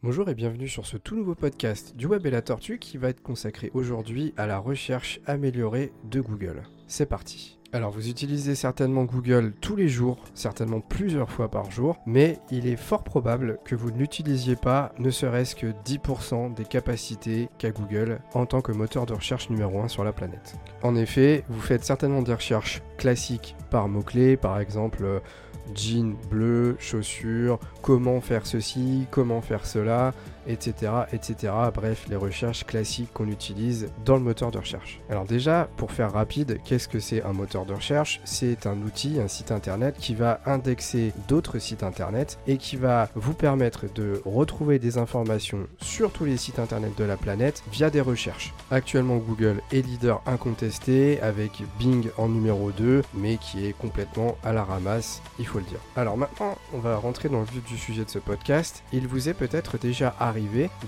Bonjour et bienvenue sur ce tout nouveau podcast du Web et la Tortue qui va être consacré aujourd'hui à la recherche améliorée de Google. C'est parti. Alors vous utilisez certainement Google tous les jours, certainement plusieurs fois par jour, mais il est fort probable que vous ne l'utilisiez pas ne serait-ce que 10% des capacités qu'a Google en tant que moteur de recherche numéro 1 sur la planète. En effet, vous faites certainement des recherches classiques par mots-clés, par exemple euh, jean bleu, chaussures, comment faire ceci, comment faire cela, etc., etc. Bref, les recherches classiques qu'on utilise dans le moteur de recherche. Alors déjà, pour faire rapide, qu'est-ce que c'est un moteur de recherche? C'est un outil, un site internet qui va indexer d'autres sites internet et qui va vous permettre de retrouver des informations sur tous les sites internet de la planète via des recherches. Actuellement, Google est leader incontesté avec Bing en numéro 2, mais qui est complètement à la ramasse, il faut le dire. Alors maintenant, on va rentrer dans le vif du sujet de ce podcast. Il vous est peut-être déjà arrivé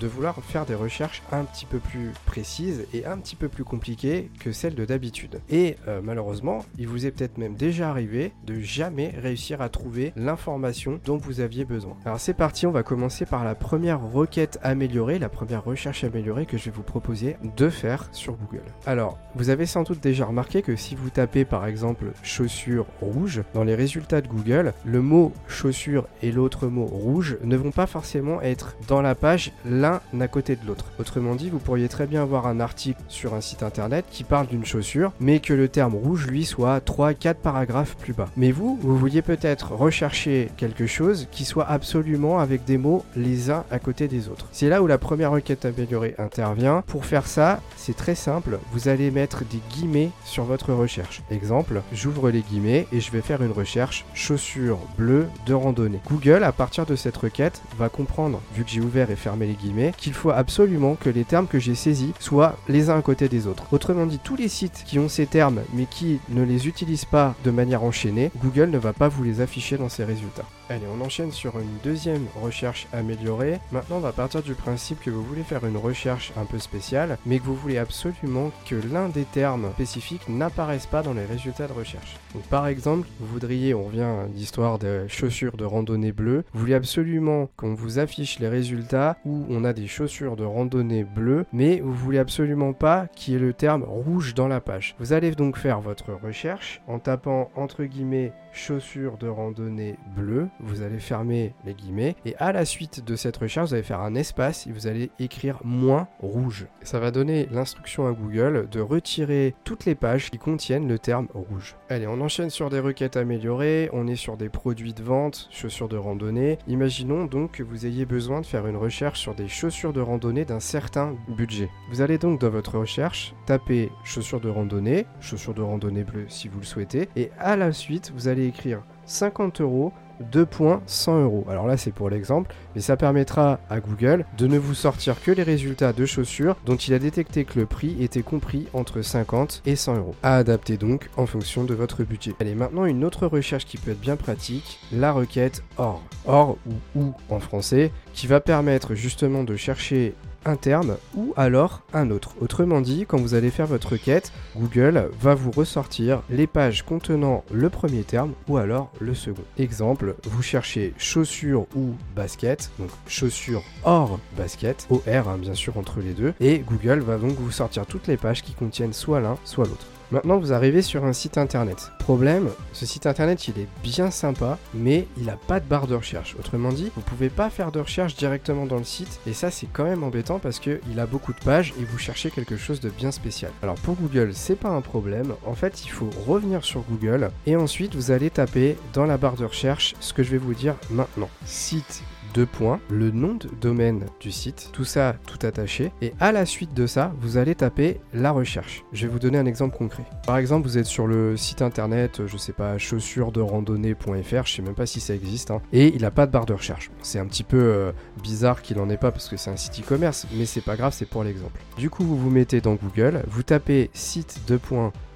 de vouloir faire des recherches un petit peu plus précises et un petit peu plus compliquées que celles de d'habitude. Et euh, malheureusement, il vous est peut-être même déjà arrivé de jamais réussir à trouver l'information dont vous aviez besoin. Alors c'est parti, on va commencer par la première requête améliorée, la première recherche améliorée que je vais vous proposer de faire sur Google. Alors, vous avez sans doute déjà remarqué que si vous tapez par exemple chaussures rouges dans les résultats de Google, le mot chaussure et l'autre mot rouge ne vont pas forcément être dans la page l'un à côté de l'autre. Autrement dit, vous pourriez très bien avoir un article sur un site internet qui parle d'une chaussure, mais que le terme rouge, lui, soit 3-4 paragraphes plus bas. Mais vous, vous vouliez peut-être rechercher quelque chose qui soit absolument avec des mots les uns à côté des autres. C'est là où la première requête améliorée intervient. Pour faire ça, c'est très simple, vous allez mettre des guillemets sur votre recherche. Exemple, j'ouvre les guillemets et je vais faire une recherche chaussures bleues de randonnée. Google, à partir de cette requête, va comprendre, vu que j'ai ouvert et fermé les guillemets, qu'il faut absolument que les termes que j'ai saisis soient les uns à côté des autres. Autrement dit, tous les sites qui ont ces termes mais qui ne les utilisent pas de manière enchaînée, Google ne va pas vous les afficher dans ses résultats. Allez, on enchaîne sur une deuxième recherche améliorée. Maintenant, on va partir du principe que vous voulez faire une recherche un peu spéciale, mais que vous voulez absolument que l'un des termes spécifiques n'apparaisse pas dans les résultats de recherche. Par exemple, vous voudriez, on revient à l'histoire des chaussures de randonnée bleues, vous voulez absolument qu'on vous affiche les résultats où on a des chaussures de randonnée bleues, mais vous voulez absolument pas qu'il y ait le terme rouge dans la page. Vous allez donc faire votre recherche en tapant entre guillemets chaussures de randonnée bleues vous allez fermer les guillemets et à la suite de cette recherche, vous allez faire un espace et vous allez écrire moins rouge. Ça va donner l'instruction à Google de retirer toutes les pages qui contiennent le terme rouge. Allez, on enchaîne sur des requêtes améliorées, on est sur des produits de vente, chaussures de randonnée. Imaginons donc que vous ayez besoin de faire une recherche sur des chaussures de randonnée d'un certain budget. Vous allez donc dans votre recherche taper chaussures de randonnée, chaussures de randonnée bleues si vous le souhaitez, et à la suite, vous allez écrire 50 euros 2 points 100 euros. Alors là c'est pour l'exemple, mais ça permettra à Google de ne vous sortir que les résultats de chaussures dont il a détecté que le prix était compris entre 50 et 100 euros. À adapter donc en fonction de votre budget. Allez maintenant une autre recherche qui peut être bien pratique, la requête OR. OR ou OU en français, qui va permettre justement de chercher un terme ou alors un autre. Autrement dit, quand vous allez faire votre requête, Google va vous ressortir les pages contenant le premier terme ou alors le second. Exemple, vous cherchez chaussures ou basket, donc chaussures hors basket, OR hein, bien sûr entre les deux, et Google va donc vous sortir toutes les pages qui contiennent soit l'un soit l'autre. Maintenant, vous arrivez sur un site internet. Problème, ce site internet, il est bien sympa, mais il n'a pas de barre de recherche. Autrement dit, vous pouvez pas faire de recherche directement dans le site, et ça, c'est quand même embêtant parce qu'il a beaucoup de pages et vous cherchez quelque chose de bien spécial. Alors pour Google, c'est pas un problème. En fait, il faut revenir sur Google et ensuite vous allez taper dans la barre de recherche ce que je vais vous dire maintenant. Site deux points, le nom de domaine du site, tout ça tout attaché, et à la suite de ça, vous allez taper la recherche. Je vais vous donner un exemple concret. Par exemple, vous êtes sur le site internet, je sais pas, chaussures de randonnée.fr, je sais même pas si ça existe, hein, et il n'a pas de barre de recherche. C'est un petit peu euh, bizarre qu'il en ait pas parce que c'est un site e-commerce, mais c'est pas grave, c'est pour l'exemple. Du coup, vous vous mettez dans Google, vous tapez site 2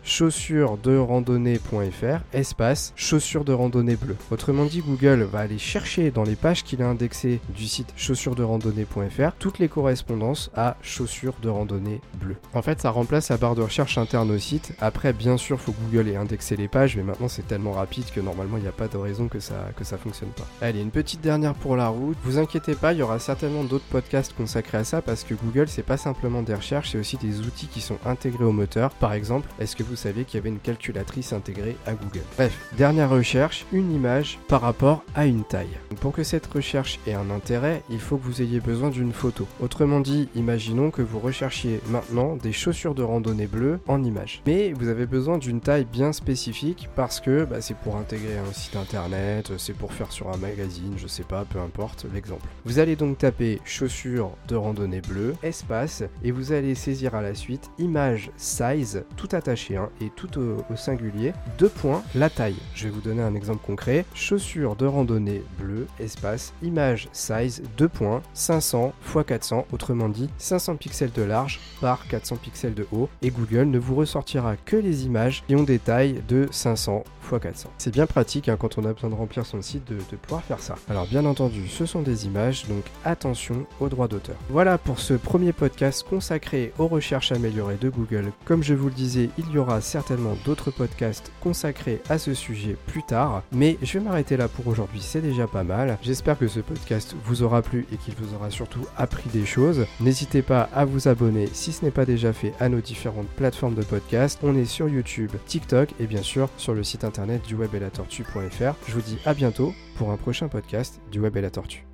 chaussures de randonnée.fr espace chaussures de randonnée bleu. Autrement dit, Google va aller chercher dans les pages qu'il a indexées du site chaussures de randonnée.fr toutes les correspondances à chaussures de randonnée bleu. En fait, ça remplace la barre de recherche interne au site. Après, bien sûr, faut Google ait indexé les pages, mais maintenant c'est tellement rapide que normalement il n'y a pas de raison que ça que ça fonctionne pas. Allez, une petite dernière pour la route. Vous inquiétez pas, il y aura certainement d'autres podcasts consacrés à ça parce que Google c'est pas simplement des recherches, c'est aussi des outils qui sont intégrés au moteur. Par exemple, est-ce que vous saviez qu'il y avait une calculatrice intégrée à Google Bref, dernière recherche, une image par rapport à une taille. Pour que cette recherche ait un intérêt, il faut que vous ayez besoin d'une photo. Autrement dit, imaginons que vous recherchiez maintenant des chaussures de randonnée bleues en image. Mais vous avez besoin d'une taille bien spécifique parce que bah, c'est pour intégrer un site internet, c'est pour faire sur un magazine, je sais pas, peu importe l'exemple. Vous allez donc taper chaussures de randonnée bleues, espace, et vous allez saisir à la suite image size, tout attaché hein, et tout au, singulier, deux points, la taille. Je vais vous donner un exemple concret. Chaussures de randonnée bleues, espace, image size, deux points, 500 x 400, autrement dit 500 pixels de large par 400 pixels de haut, et Google ne vous ressortira que les images qui ont des tailles de 500 x 400. C'est bien pratique hein, quand on a besoin de remplir son site de, pouvoir faire ça. Alors bien entendu, ce sont des images, donc attention aux droits d'auteur. Voilà pour ce premier podcast consacré aux recherches améliorées de Google. Comme je vous le disais, il y aura certainement d'autres podcasts consacrés à ce sujet plus tard, mais je vais m'arrêter là pour aujourd'hui, c'est déjà pas mal. J'espère que ce podcast vous aura plu et qu'il vous aura surtout appris des choses. N'hésitez pas à vous abonner si ce n'est pas déjà fait à nos différentes plateformes de podcast. On est sur YouTube, TikTok et bien sûr sur le site du web et la tortue.fr. Je vous dis à bientôt pour un prochain podcast du web et la tortue.